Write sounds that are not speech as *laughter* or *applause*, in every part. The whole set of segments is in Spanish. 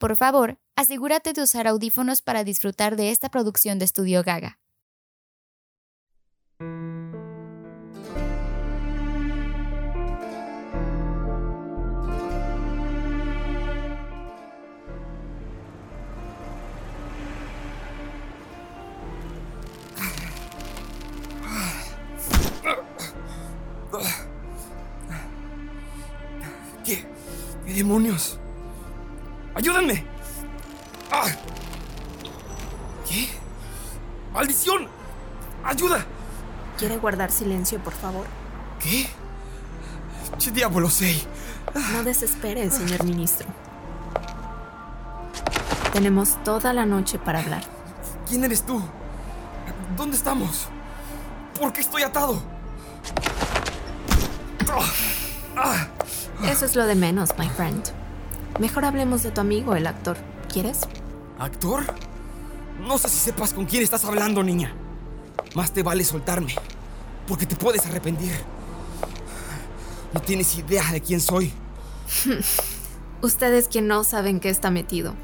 Por favor, asegúrate de usar audífonos para disfrutar de esta producción de Estudio Gaga. ¿Qué? ¿Qué demonios? ¡Ayúdenme! ¡Ah! ¿Qué? ¡Maldición! ¡Ayuda! ¿Quiere guardar silencio, por favor? ¿Qué? ¡Che diablo sei! No desespere, señor ministro. Tenemos toda la noche para hablar. ¿Quién eres tú? ¿Dónde estamos? ¿Por qué estoy atado? Eso es lo de menos, my friend. Mejor hablemos de tu amigo, el actor. ¿Quieres? ¿Actor? No sé si sepas con quién estás hablando, niña. Más te vale soltarme, porque te puedes arrepentir. No tienes idea de quién soy. *laughs* Usted es quien no sabe en qué está metido.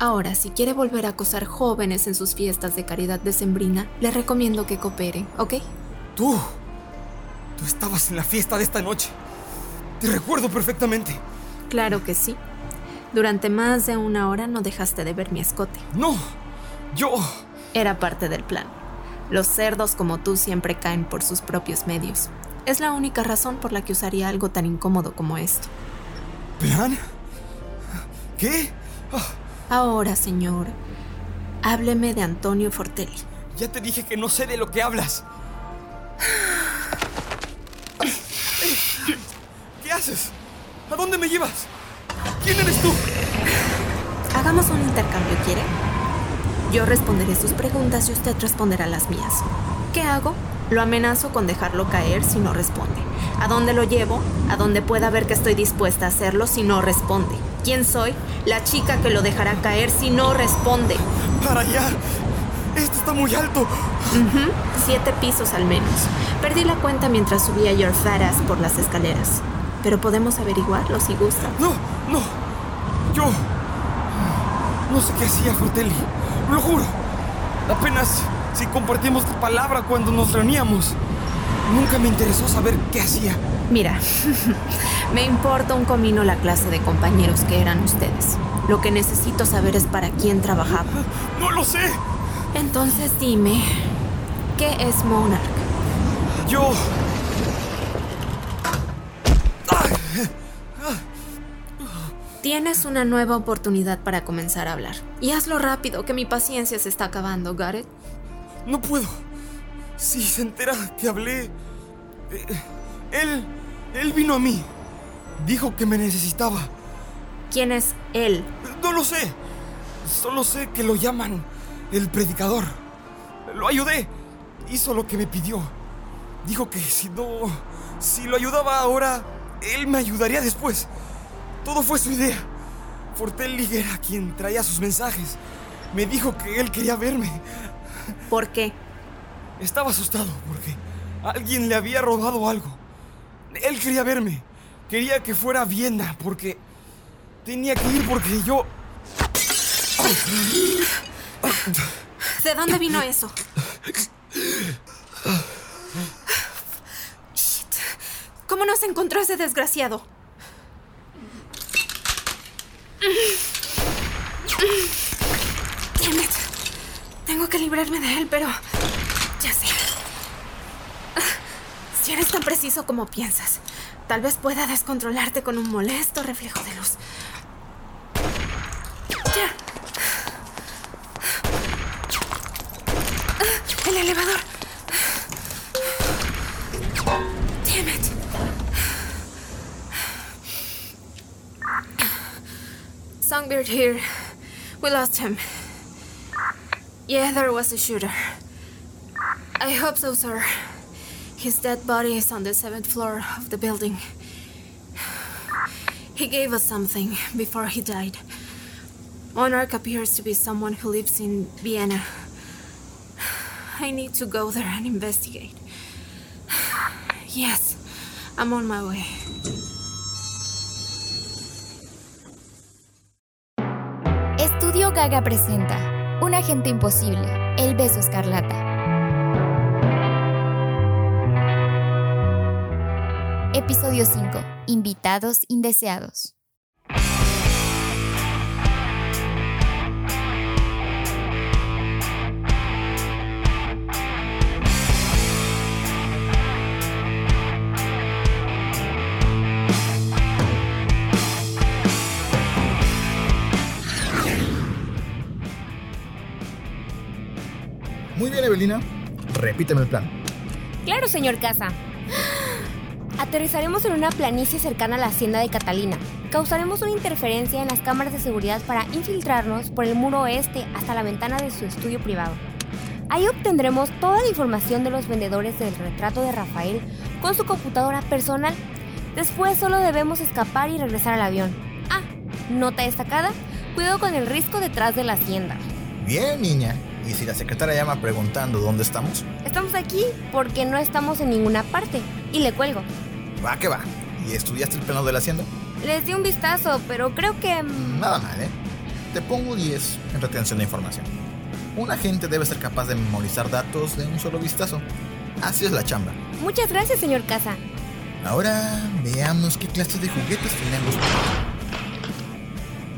Ahora, si quiere volver a acosar jóvenes en sus fiestas de caridad decembrina, le recomiendo que coopere, ¿ok? Tú. Tú estabas en la fiesta de esta noche. Te recuerdo perfectamente. Claro que sí. Durante más de una hora no dejaste de ver mi escote. No. Yo... Era parte del plan. Los cerdos como tú siempre caen por sus propios medios. Es la única razón por la que usaría algo tan incómodo como esto. ¿Plan? ¿Qué? Ah, Ahora, señor, hábleme de Antonio Fortelli. ya te dije que no sé de lo que hablas. ¿Qué haces? ¿A dónde me llevas? ¿Quién eres tú? Hagamos un intercambio, ¿quiere? Yo responderé sus preguntas y usted responderá las mías. ¿Qué hago? Lo amenazo con dejarlo caer si no responde. ¿A dónde lo llevo? A donde pueda ver que estoy dispuesta a hacerlo si no responde. ¿Quién soy? La chica que lo dejará caer si no responde. Para allá. Esto está muy alto. Siete pisos al menos. Perdí la cuenta mientras subía Your Fat Ass por las escaleras. Pero podemos averiguarlo si gusta. No, no. Yo... No sé qué hacía Fortelli. Lo juro. Apenas si compartimos palabra cuando nos reuníamos. Nunca me interesó saber qué hacía. Mira, *laughs* me importa un comino la clase de compañeros que eran ustedes. Lo que necesito saber es para quién trabajaba. No lo sé. Entonces dime, ¿qué es Monarch? Yo... Tienes una nueva oportunidad para comenzar a hablar. Y hazlo rápido, que mi paciencia se está acabando, Gareth. No puedo. Si se entera que hablé... eh, él... Él vino a mí. Dijo que me necesitaba. ¿Quién es él? No lo sé. Solo sé que lo llaman el predicador. Lo ayudé. Hizo lo que me pidió. Dijo que si no... Si lo ayudaba ahora, él me ayudaría después. Todo fue su idea. Fortelli era quien traía sus mensajes. Me dijo que él quería verme. ¿Por qué? Estaba asustado porque alguien le había robado algo. Él quería verme. Quería que fuera a Viena porque tenía que ir porque yo... ¿De dónde vino eso? ¿Cómo nos encontró ese desgraciado? Tengo que librarme de él, pero ya sé. Si eres tan preciso como piensas, tal vez pueda descontrolarte con un molesto reflejo de luz. Ya. El elevador. Songbird here. We lost him. Yeah, there was a shooter. I hope so, sir. His dead body is on the seventh floor of the building. He gave us something before he died. Monarch appears to be someone who lives in Vienna. I need to go there and investigate. Yes, I'm on my way. Gaga presenta Un agente imposible, El beso escarlata. Episodio 5. Invitados indeseados. Muy bien, Evelina. Repíteme el plan. Claro, señor Casa. Aterrizaremos en una planicie cercana a la hacienda de Catalina. Causaremos una interferencia en las cámaras de seguridad para infiltrarnos por el muro oeste hasta la ventana de su estudio privado. Ahí obtendremos toda la información de los vendedores del retrato de Rafael con su computadora personal. Después solo debemos escapar y regresar al avión. Ah, nota destacada, cuidado con el risco detrás de la hacienda. Bien, niña. ¿Y si la secretaria llama preguntando dónde estamos? Estamos aquí porque no estamos en ninguna parte. Y le cuelgo. Va que va. ¿Y estudiaste el plano de la hacienda? Les di un vistazo, pero creo que... mm, Nada mal, ¿eh? Te pongo 10 en retención de información. Un agente debe ser capaz de memorizar datos de un solo vistazo. Así es la chamba. Muchas gracias, señor Casa. Ahora veamos qué clase de juguetes tenemos.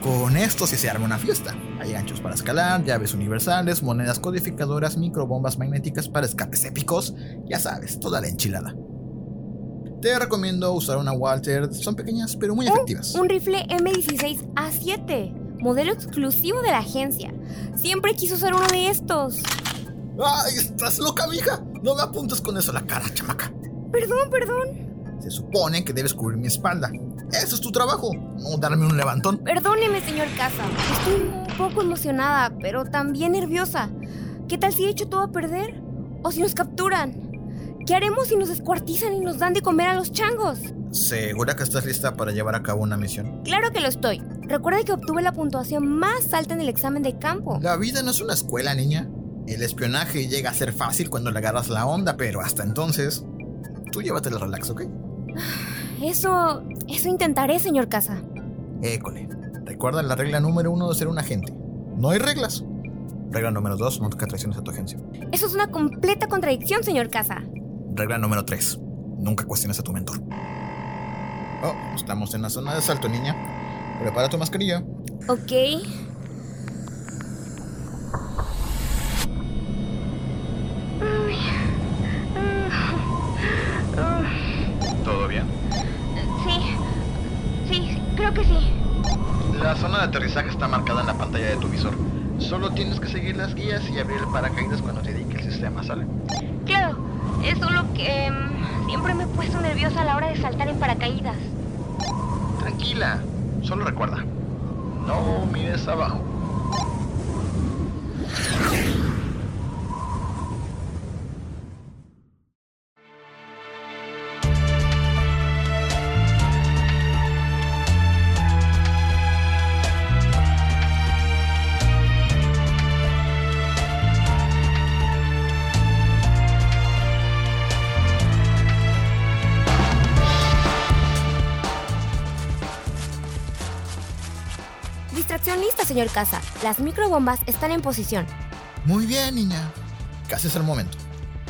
Con esto sí se arma una fiesta. Hay ganchos para escalar, llaves universales, monedas codificadoras, microbombas magnéticas para escapes épicos. Ya sabes, toda la enchilada. Te recomiendo usar una Walter. Son pequeñas pero muy efectivas. Un rifle M16A7, modelo exclusivo de la agencia. Siempre quiso ser uno de estos. ¡Ay, estás loca, mija! No me apuntes con eso a la cara, chamaca. Perdón, perdón. Se supone que debes cubrir mi espalda. Eso es tu trabajo, no darme un levantón. Perdóneme, señor Casa. Estoy un poco emocionada, pero también nerviosa. ¿Qué tal si he hecho todo a perder? ¿O si nos capturan? ¿Qué haremos si nos descuartizan y nos dan de comer a los changos? ¿Segura que estás lista para llevar a cabo una misión? Claro que lo estoy. Recuerda que obtuve la puntuación más alta en el examen de campo. La vida no es una escuela, niña. El espionaje llega a ser fácil cuando le agarras la onda, pero hasta entonces, tú llévatela relax, ¿ok? Eso... eso intentaré, señor Casa. École. Recuerda la regla número uno de ser un agente. No hay reglas. Regla número dos, no toca traiciones a tu agencia. Eso es una completa contradicción, señor Casa. Regla número tres, nunca cuestiones a tu mentor. Oh, estamos en la zona de asalto, niña. Prepara tu mascarilla. Ok. Zona de aterrizaje está marcada en la pantalla de tu visor. Solo tienes que seguir las guías y abrir el paracaídas cuando te indique el sistema, ¿sale? Claro, es solo que em, siempre me he puesto nerviosa a la hora de saltar en paracaídas. Tranquila, solo recuerda, no mires abajo. Lista, señor Casa. Las microbombas están en posición. Muy bien, niña. Casi es el momento.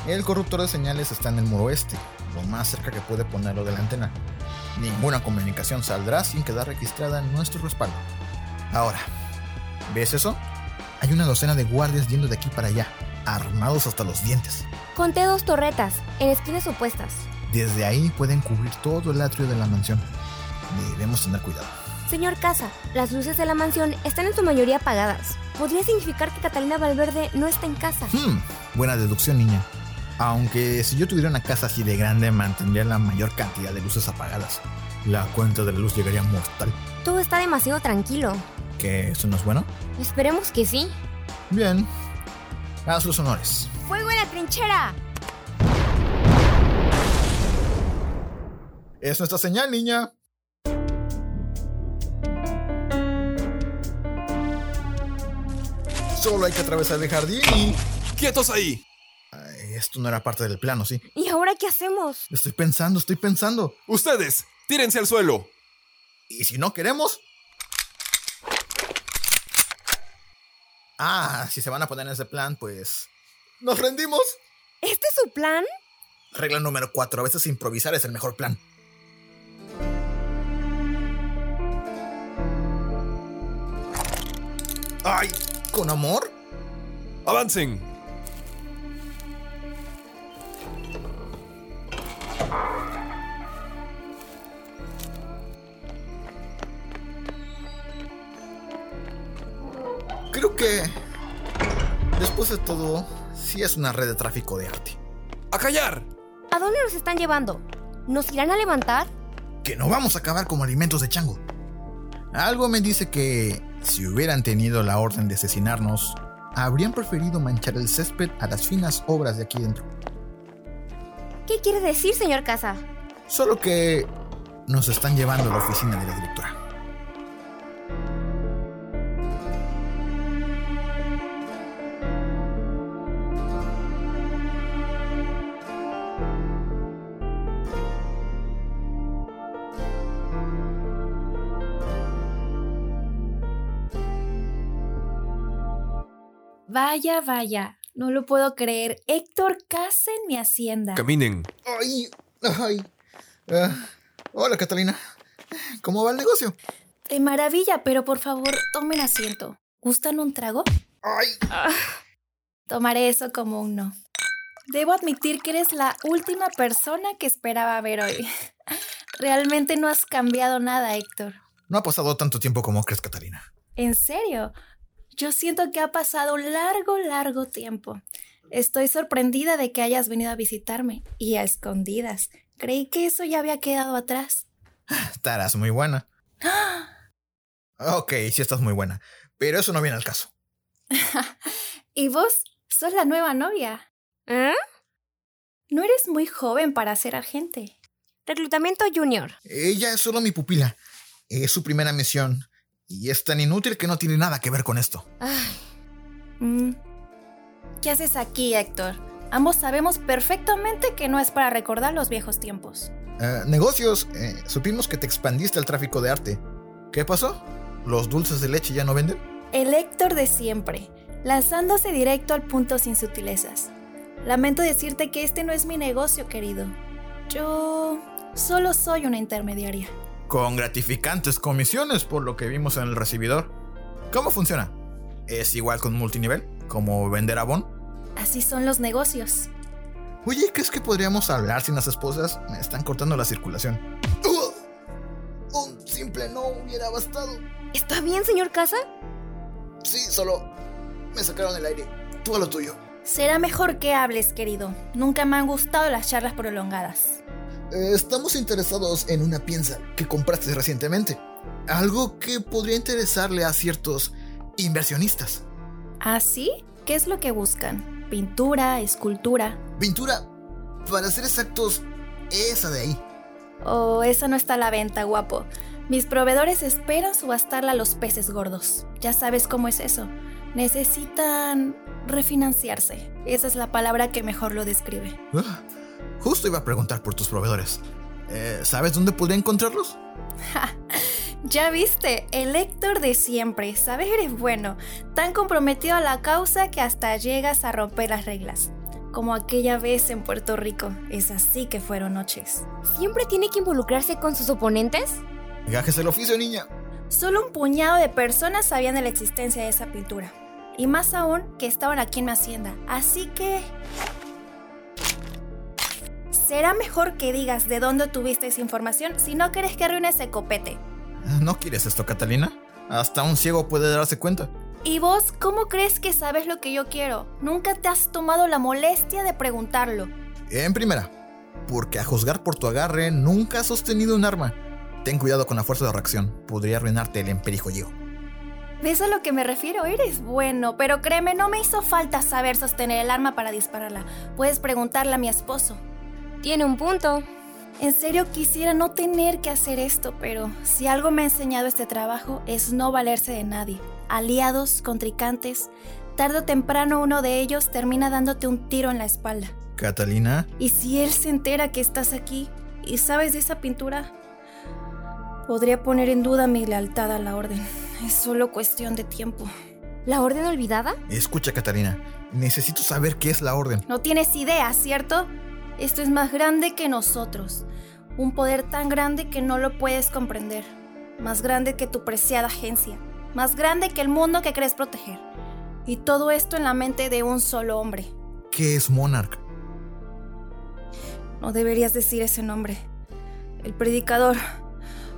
El corruptor de señales está en el muro oeste, lo más cerca que puede ponerlo de la antena. Ninguna comunicación saldrá sin quedar registrada en nuestro respaldo. Ahora, ¿ves eso? Hay una docena de guardias yendo de aquí para allá, armados hasta los dientes. Conté dos torretas, en esquinas opuestas. Desde ahí pueden cubrir todo el atrio de la mansión. Debemos tener cuidado. Señor Casa, las luces de la mansión están en su mayoría apagadas. Podría significar que Catalina Valverde no está en casa. Hmm, buena deducción, niña. Aunque si yo tuviera una casa así de grande, mantendría la mayor cantidad de luces apagadas. La cuenta de la luz llegaría mortal. Todo está demasiado tranquilo. ¿Que eso no es bueno? Esperemos que sí. Bien. Haz los honores. ¡Fuego en la trinchera! Es nuestra señal, niña. Solo hay que atravesar el jardín y... ¡Quietos ahí! Ay, esto no era parte del plano, ¿sí? ¿Y ahora qué hacemos? Estoy pensando, estoy pensando. Ustedes, tírense al suelo. ¿Y si no queremos? Ah, si se van a poner en ese plan, pues... ¡Nos rendimos! ¿Este es su plan? Regla número 4. A veces improvisar es el mejor plan. ¡Ay! ¿Con amor? ¡Avancen! Creo que... Después de todo, sí es una red de tráfico de arte. ¡A callar! ¿A dónde nos están llevando? ¿Nos irán a levantar? Que no vamos a acabar como alimentos de chango. Algo me dice que si hubieran tenido la orden de asesinarnos, habrían preferido manchar el césped a las finas obras de aquí dentro. ¿Qué quiere decir, señor Casa? Solo que nos están llevando a la oficina de la directora. Vaya, vaya, no lo puedo creer. Héctor Casa en mi hacienda. Caminen. Ay, ay. Ah, hola, Catalina. ¿Cómo va el negocio? De maravilla, pero por favor, tomen asiento. ¿Gustan un trago? Ay. Tomaré eso como un no. Debo admitir que eres la última persona que esperaba ver hoy. Realmente no has cambiado nada, Héctor. No ha pasado tanto tiempo como crees, Catalina. ¿En serio? Yo siento que ha pasado un largo, largo tiempo. Estoy sorprendida de que hayas venido a visitarme y a escondidas. Creí que eso ya había quedado atrás. Estarás muy buena. Ok, sí estás muy buena. Pero eso no viene al caso. *laughs* ¿Y vos? ¿Sos la nueva novia? ¿Eh? No eres muy joven para ser agente. Reclutamiento Junior. Ella es solo mi pupila. Es su primera misión. Y es tan inútil que no tiene nada que ver con esto. Ay, Mm. ¿Qué haces aquí, Héctor? Ambos sabemos perfectamente que no es para recordar los viejos tiempos. Eh, negocios, eh, supimos que te expandiste al tráfico de arte. ¿Qué pasó? ¿Los dulces de leche ya no venden? El Héctor de siempre, lanzándose directo al punto sin sutilezas. Lamento decirte que este no es mi negocio, querido. Yo solo soy una intermediaria. Con gratificantes comisiones por lo que vimos en el recibidor. ¿Cómo funciona? ¿Es igual con multinivel? ¿Como vender abón? Así son los negocios. Oye, ¿crees que podríamos hablar sin las esposas? Me están cortando la circulación. ¡Ugh! Un simple no hubiera bastado. ¿Está bien, señor Casa? Sí, solo me sacaron el aire. Tú a lo tuyo. Será mejor que hables, querido. Nunca me han gustado las charlas prolongadas. Eh, estamos interesados en una pieza que compraste recientemente. Algo que podría interesarle a ciertos inversionistas. ¿Ah, sí? ¿Qué es lo que buscan? ¿Pintura? ¿Escultura? Pintura, para ser exactos, esa de ahí. Oh, esa no está a la venta, guapo. Mis proveedores esperan subastarla a los peces gordos. Ya sabes cómo es eso. Necesitan refinanciarse. Esa es la palabra que mejor lo describe. Ah, justo iba a preguntar por tus proveedores. Eh, ¿Sabes dónde podría encontrarlos? Ya viste, el Héctor de siempre, sabes, eres bueno, tan comprometido a la causa que hasta llegas a romper las reglas. Como aquella vez en Puerto Rico, es así que fueron noches. ¿Siempre tiene que involucrarse con sus oponentes? Gajes el oficio, niña. Solo un puñado de personas sabían de la existencia de esa pintura. Y más aún que estaban aquí en mi hacienda. Así que... Será mejor que digas de dónde tuviste esa información si no quieres que arruine ese copete. ¿No quieres esto, Catalina? Hasta un ciego puede darse cuenta. ¿Y vos cómo crees que sabes lo que yo quiero? Nunca te has tomado la molestia de preguntarlo. En primera, porque a juzgar por tu agarre nunca has sostenido un arma. Ten cuidado con la fuerza de reacción, podría arruinarte el emperijolleo. ¿Ves a lo que me refiero? Eres bueno, pero créeme, no me hizo falta saber sostener el arma para dispararla. Puedes preguntarle a mi esposo. Tiene un punto. En serio quisiera no tener que hacer esto, pero si algo me ha enseñado este trabajo es no valerse de nadie. Aliados, contrincantes, tarde o temprano uno de ellos termina dándote un tiro en la espalda. Catalina, Y si él se entera que estás aquí y sabes de esa pintura, podría poner en duda mi lealtad a la orden. Es solo cuestión de tiempo. ¿La orden olvidada? Escucha, Catalina. Necesito saber qué es la orden. No tienes idea, ¿cierto? Esto es más grande que nosotros. Un poder tan grande que no lo puedes comprender. Más grande que tu preciada agencia. Más grande que el mundo que crees proteger. Y todo esto en la mente de un solo hombre. ¿Qué es Monarch? No deberías decir ese nombre. El predicador.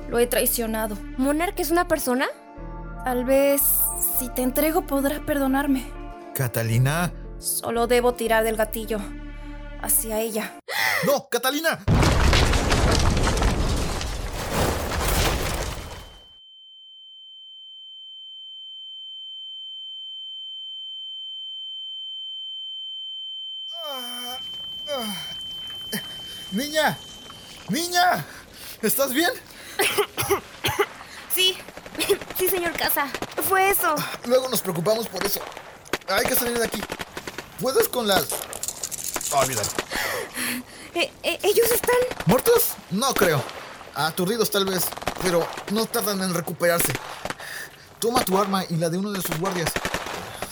Lo he traicionado. ¿Monarch es una persona? Tal vez, si te entrego, podrás perdonarme. Catalina. Solo debo tirar del gatillo. Hacia ella. ¡No, Catalina! Niña, niña, ¿estás bien? Sí, sí, señor Casa. Fue eso. Luego nos preocupamos por eso. Hay que salir de aquí. ¿Puedes con las... Olvídalo. Eh, eh, ¿Ellos están...? ¿Muertos? No creo. Aturdidos tal vez, pero no tardan en recuperarse. Toma tu arma y la de uno de sus guardias.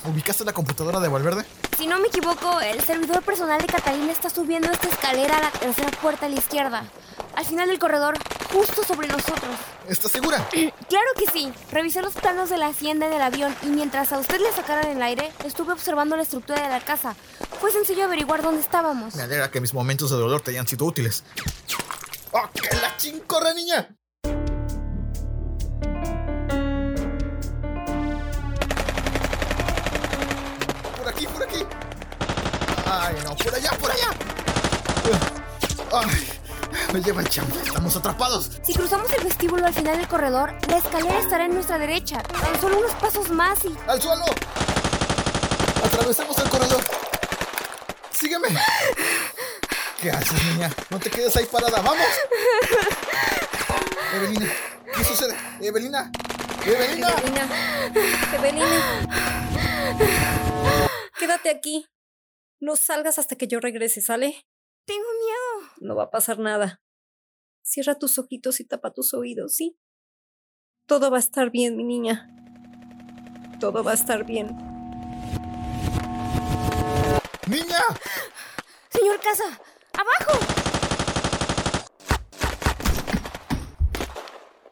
¿Ubicaste la computadora de Valverde? Si no me equivoco, el servidor personal de Catalina está subiendo esta escalera a la tercera puerta a la izquierda. Al final del corredor, justo sobre nosotros. ¿Estás segura? *clears throat* Claro que sí. Revisé los planos de la hacienda y del avión y mientras a usted le sacaran el aire, estuve observando la estructura de la casa. Fue sencillo averiguar dónde estábamos. Me alegra que mis momentos de dolor te hayan sido útiles. ¡Oh, que la chin corre, niña! Por aquí, por aquí. Ay, no, por allá, por allá. Ay, me lleva el champ. Estamos atrapados. Si cruzamos el vestíbulo al final del corredor, la escalera estará en nuestra derecha. Tan solo unos pasos más y... ¡Al suelo! Atravesemos el corredor. Sígueme. ¿Qué haces, niña? No te quedes ahí parada. ¡Vamos! Evelina, ¿qué sucede? Evelina, Evelina. Evelina. Evelina. Quédate aquí. No salgas hasta que yo regrese, ¿sale? Tengo miedo. No va a pasar nada. Cierra tus ojitos y tapa tus oídos, ¿sí? Todo va a estar bien, mi niña. Todo va a estar bien. ¡Niña! Señor Casa, abajo.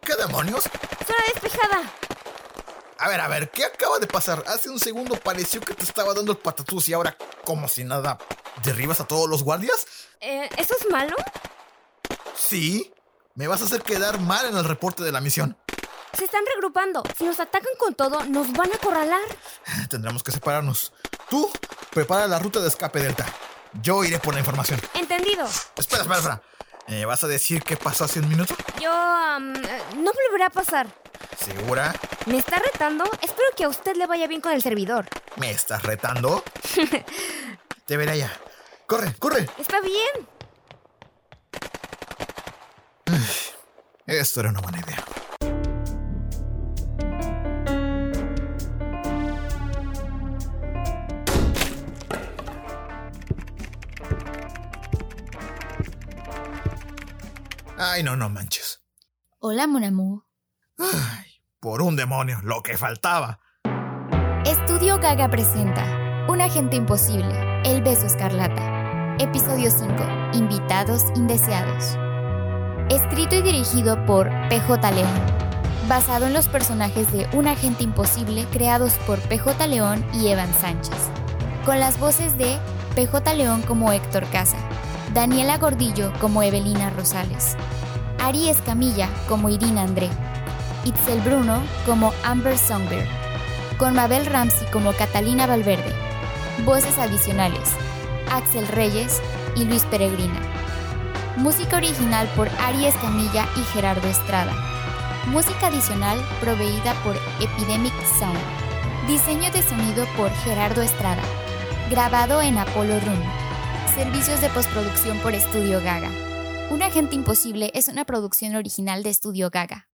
¿Qué demonios? Zona despejada. A ver, a ver, ¿qué acaba de pasar? Hace un segundo pareció que te estaba dando el patatús y ahora, como si nada, ¿derribas a todos los guardias? Eh, ¿Eso es malo? Sí. Me vas a hacer quedar mal en el reporte de la misión. Se están regrupando. Si nos atacan con todo, nos van a acorralar. *laughs* Tendremos que separarnos. Tú, prepara la ruta de escape Delta. Yo iré por la información. Entendido. Espera, espera, espera. ¿Me vas a decir qué pasó hace un minuto? Yo... eh, no volverá a pasar. ¿Segura? ¿Me está retando? Espero que a usted le vaya bien con el servidor. ¿Me estás retando? *laughs* Te veré allá. ¡Corre, corre! Está bien. Esto era una buena idea. Ay, no, no manches. Hola, mon amour. Ay, por un demonio, lo que faltaba. Estudio Gaga presenta Un agente imposible, El beso escarlata. Episodio 5. Invitados indeseados. Escrito y dirigido por PJ León. Basado en los personajes de Un agente imposible creados por PJ León y Evan Sánchez. Con las voces de PJ León como Héctor Casa, Daniela Gordillo como Evelina Rosales, Ari Escamilla como Irina André, Itzel Bruno como Amber Songbird, con Mabel Ramsey como Catalina Valverde. Voces adicionales: Axel Reyes y Luis Peregrina. Música original por Ari Escamilla y Gerardo Estrada. Música adicional proveída por Epidemic Sound. Diseño de sonido por Gerardo Estrada. Grabado en Apollo Room. Servicios de postproducción por Estudio Gaga. Un agente imposible es una producción original de Estudio Gaga.